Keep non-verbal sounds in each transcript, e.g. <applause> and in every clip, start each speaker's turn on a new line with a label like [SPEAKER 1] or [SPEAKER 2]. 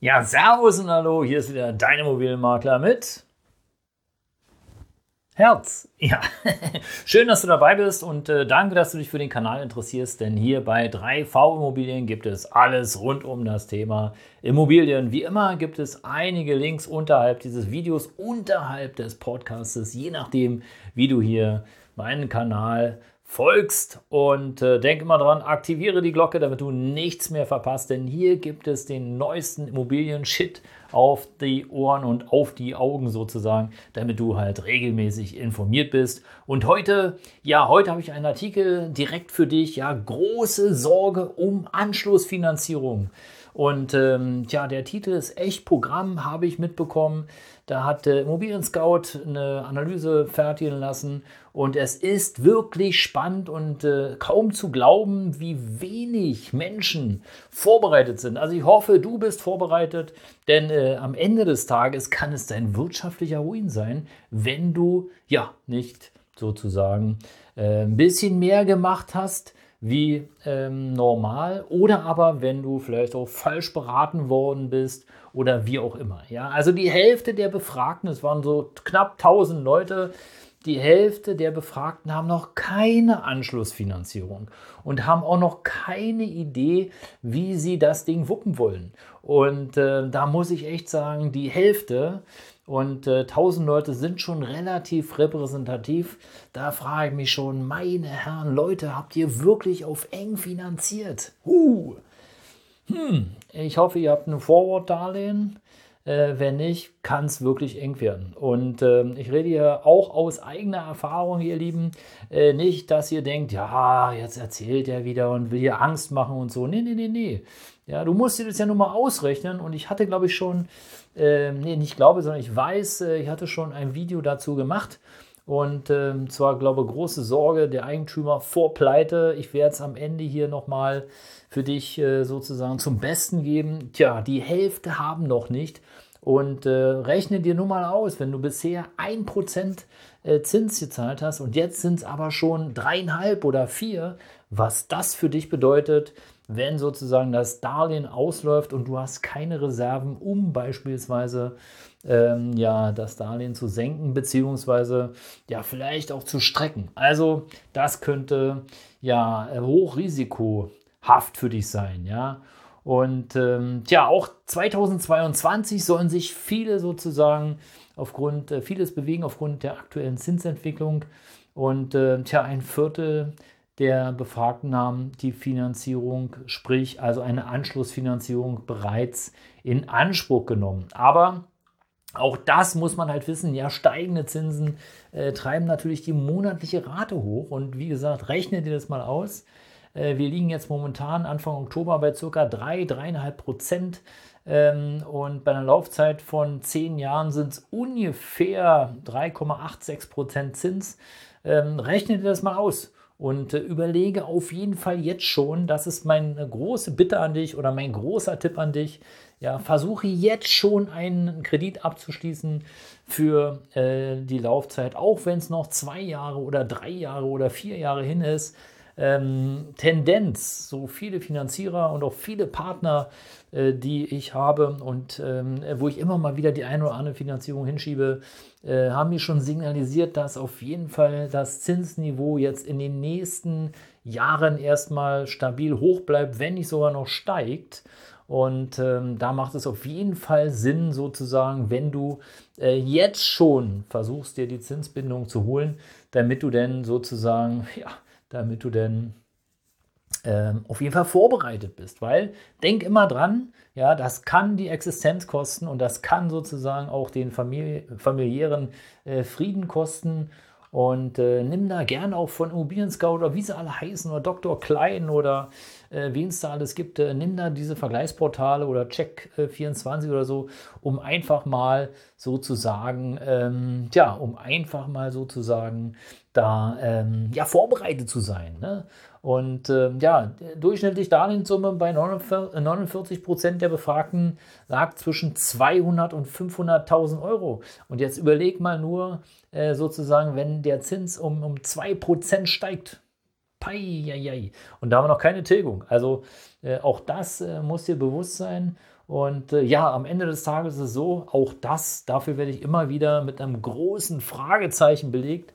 [SPEAKER 1] Ja, Servus und Hallo, hier ist wieder dein Immobilienmakler mit Herz. Ja, <laughs> schön, dass du dabei bist und äh, danke, dass du dich für den Kanal interessierst, denn hier bei 3V Immobilien gibt es alles rund um das Thema Immobilien. Wie immer gibt es einige Links unterhalb dieses Videos, unterhalb des Podcasts, je nachdem, wie du hier meinen Kanal folgst und äh, denk immer dran, aktiviere die Glocke, damit du nichts mehr verpasst, denn hier gibt es den neuesten Immobilien-Shit auf die Ohren und auf die Augen sozusagen, damit du halt regelmäßig informiert bist. Und heute, ja, heute habe ich einen Artikel direkt für dich, ja, große Sorge um Anschlussfinanzierung. Und ähm, ja, der Titel ist echt Programm, habe ich mitbekommen. Da hat der Immobilien Scout eine Analyse fertigen lassen und es ist wirklich spannend und äh, kaum zu glauben, wie wenig Menschen vorbereitet sind. Also ich hoffe, du bist vorbereitet, denn äh, am Ende des Tages kann es dein wirtschaftlicher Ruin sein, wenn du ja nicht sozusagen äh, ein bisschen mehr gemacht hast wie ähm, normal oder aber wenn du vielleicht auch falsch beraten worden bist oder wie auch immer. Ja, also die Hälfte der Befragten, es waren so knapp 1000 Leute, die Hälfte der Befragten haben noch keine Anschlussfinanzierung und haben auch noch keine Idee, wie sie das Ding wuppen wollen. Und äh, da muss ich echt sagen, die Hälfte und äh, 1000 Leute sind schon relativ repräsentativ. Da frage ich mich schon, meine Herren, Leute, habt ihr wirklich auf eng finanziert? Uh. Hm, ich hoffe, ihr habt ein Forward-Darlehen. Äh, wenn nicht, kann es wirklich eng werden. Und äh, ich rede hier auch aus eigener Erfahrung, ihr Lieben. Äh, nicht, dass ihr denkt, ja, jetzt erzählt er wieder und will hier Angst machen und so. Nee, nee, nee, nee. Ja, du musst dir das ja nur mal ausrechnen. Und ich hatte, glaube ich, schon, äh, nee, nicht glaube, sondern ich weiß, äh, ich hatte schon ein Video dazu gemacht. Und ähm, zwar, glaube ich, große Sorge der Eigentümer vor Pleite. Ich werde es am Ende hier nochmal für dich äh, sozusagen zum Besten geben. Tja, die Hälfte haben noch nicht. Und äh, rechne dir nur mal aus, wenn du bisher 1% äh, Zins gezahlt hast und jetzt sind es aber schon dreieinhalb oder vier, was das für dich bedeutet, wenn sozusagen das Darlehen ausläuft und du hast keine Reserven, um beispielsweise ähm, ja, das Darlehen zu senken, beziehungsweise ja, vielleicht auch zu strecken. Also das könnte ja hochrisikohaft für dich sein, ja. Und ähm, ja, auch 2022 sollen sich viele sozusagen aufgrund, äh, vieles bewegen aufgrund der aktuellen Zinsentwicklung. Und äh, tja, ein Viertel der Befragten haben die Finanzierung, sprich also eine Anschlussfinanzierung bereits in Anspruch genommen. Aber auch das muss man halt wissen, ja, steigende Zinsen äh, treiben natürlich die monatliche Rate hoch. Und wie gesagt, rechne dir das mal aus. Äh, wir liegen jetzt momentan Anfang Oktober bei ca. 3, 3,5 Prozent. Ähm, und bei einer Laufzeit von 10 Jahren sind es ungefähr 3,86 Prozent Zins. Ähm, rechne dir das mal aus und äh, überlege auf jeden Fall jetzt schon, das ist meine große Bitte an dich oder mein großer Tipp an dich. Ja, versuche jetzt schon einen Kredit abzuschließen für äh, die Laufzeit, auch wenn es noch zwei Jahre oder drei Jahre oder vier Jahre hin ist ähm, Tendenz, so viele Finanzierer und auch viele Partner, äh, die ich habe und ähm, wo ich immer mal wieder die eine oder andere Finanzierung hinschiebe, äh, haben mir schon signalisiert, dass auf jeden Fall das Zinsniveau jetzt in den nächsten Jahren erstmal stabil hoch bleibt, wenn nicht sogar noch steigt. Und ähm, da macht es auf jeden Fall Sinn, sozusagen, wenn du äh, jetzt schon versuchst, dir die Zinsbindung zu holen, damit du denn sozusagen, <laughs> ja, damit du denn ähm, auf jeden Fall vorbereitet bist. Weil denk immer dran, ja, das kann die Existenz kosten und das kann sozusagen auch den famili familiären äh, Frieden kosten. Und äh, nimm da gerne auch von Immobilien Scout oder wie sie alle heißen oder Dr. Klein oder äh, wen es da alles gibt. Äh, nimm da diese Vergleichsportale oder Check24 äh, oder so, um einfach mal sozusagen, ähm, ja, um einfach mal sozusagen da ähm, ja, vorbereitet zu sein. Ne? Und äh, ja, durchschnittlich Darlehenssumme bei 49 Prozent der Befragten lag zwischen 200 und 500.000 Euro. Und jetzt überleg mal nur äh, sozusagen, wenn der Zins um, um 2 Prozent steigt. Pei, Und da haben wir noch keine Tilgung. Also äh, auch das äh, muss dir bewusst sein. Und äh, ja, am Ende des Tages ist es so, auch das, dafür werde ich immer wieder mit einem großen Fragezeichen belegt.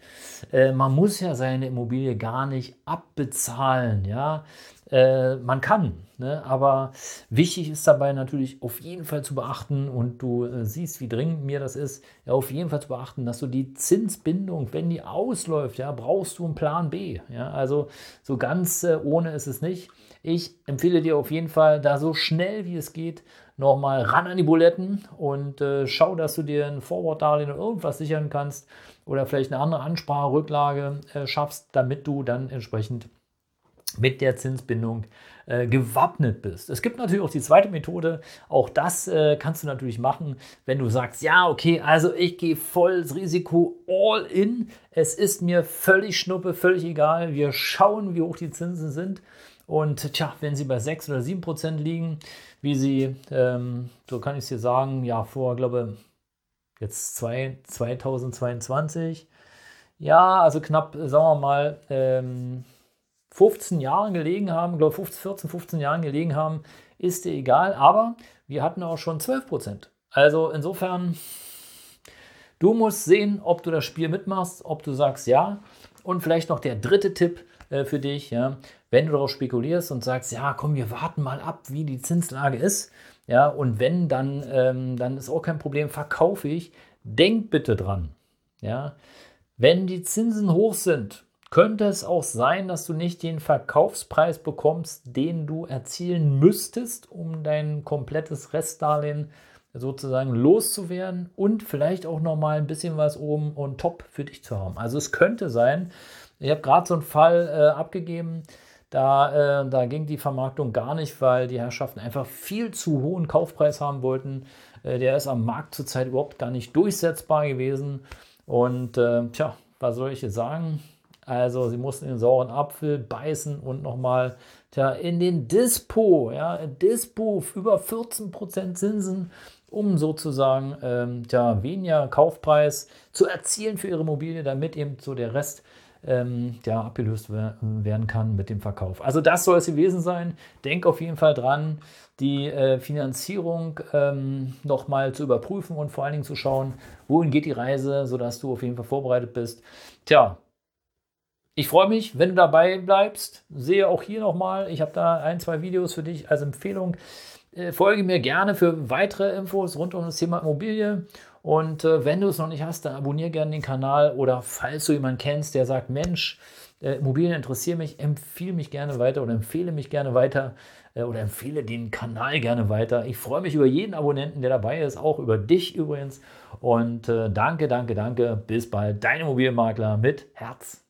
[SPEAKER 1] Äh, man muss ja seine Immobilie gar nicht abbezahlen, ja. Äh, man kann, ne? aber wichtig ist dabei natürlich auf jeden Fall zu beachten, und du äh, siehst, wie dringend mir das ist, ja, auf jeden Fall zu beachten, dass du die Zinsbindung, wenn die ausläuft, ja, brauchst du einen Plan B. Ja? Also so ganz äh, ohne ist es nicht. Ich empfehle dir auf jeden Fall, da so schnell wie es geht, nochmal ran an die Buletten und äh, schau, dass du dir ein Forward-Darlehen oder irgendwas sichern kannst oder vielleicht eine andere Ansparrücklage äh, schaffst, damit du dann entsprechend mit der Zinsbindung äh, gewappnet bist. Es gibt natürlich auch die zweite Methode. Auch das äh, kannst du natürlich machen, wenn du sagst, ja, okay, also ich gehe volles Risiko all in. Es ist mir völlig schnuppe, völlig egal. Wir schauen, wie hoch die Zinsen sind. Und tja, wenn sie bei 6 oder 7 Prozent liegen, wie sie, ähm, so kann ich es dir sagen, ja, vor, glaube jetzt zwei, 2022, ja, also knapp, sagen wir mal, ähm, 15 Jahren gelegen haben, glaube 15, 14, 15 Jahren gelegen haben, ist dir egal, aber wir hatten auch schon 12 Prozent. Also insofern, du musst sehen, ob du das Spiel mitmachst, ob du sagst ja. Und vielleicht noch der dritte Tipp, äh, für dich, ja, wenn du darauf spekulierst und sagst, ja, komm, wir warten mal ab, wie die Zinslage ist, ja, und wenn, dann, ähm, dann ist auch kein Problem, verkaufe ich. Denk bitte dran, ja, wenn die Zinsen hoch sind, könnte es auch sein, dass du nicht den Verkaufspreis bekommst, den du erzielen müsstest, um dein komplettes Restdarlehen sozusagen loszuwerden und vielleicht auch noch mal ein bisschen was oben und top für dich zu haben. Also es könnte sein, ich habe gerade so einen Fall äh, abgegeben, da, äh, da ging die Vermarktung gar nicht, weil die Herrschaften einfach viel zu hohen Kaufpreis haben wollten. Äh, der ist am Markt zurzeit überhaupt gar nicht durchsetzbar gewesen. Und äh, tja, was soll ich jetzt sagen? Also sie mussten den sauren Apfel beißen und nochmal in den Dispo, ja, Dispo über 14% Zinsen, um sozusagen ähm, tja, weniger Kaufpreis zu erzielen für ihre Immobilie, damit eben so der Rest ähm, ja, abgelöst werden kann mit dem Verkauf. Also das soll es gewesen sein. Denk auf jeden Fall dran, die äh, Finanzierung ähm, nochmal zu überprüfen und vor allen Dingen zu schauen, wohin geht die Reise, sodass du auf jeden Fall vorbereitet bist. Tja, ich freue mich, wenn du dabei bleibst. Sehe auch hier nochmal, ich habe da ein, zwei Videos für dich als Empfehlung. Äh, folge mir gerne für weitere Infos rund um das Thema Immobilie. Und äh, wenn du es noch nicht hast, dann abonniere gerne den Kanal oder falls du jemanden kennst, der sagt, Mensch, äh, Immobilien interessieren mich, empfehle mich gerne weiter oder empfehle mich gerne weiter äh, oder empfehle den Kanal gerne weiter. Ich freue mich über jeden Abonnenten, der dabei ist, auch über dich übrigens. Und äh, danke, danke, danke. Bis bald. Dein Immobilienmakler mit Herz.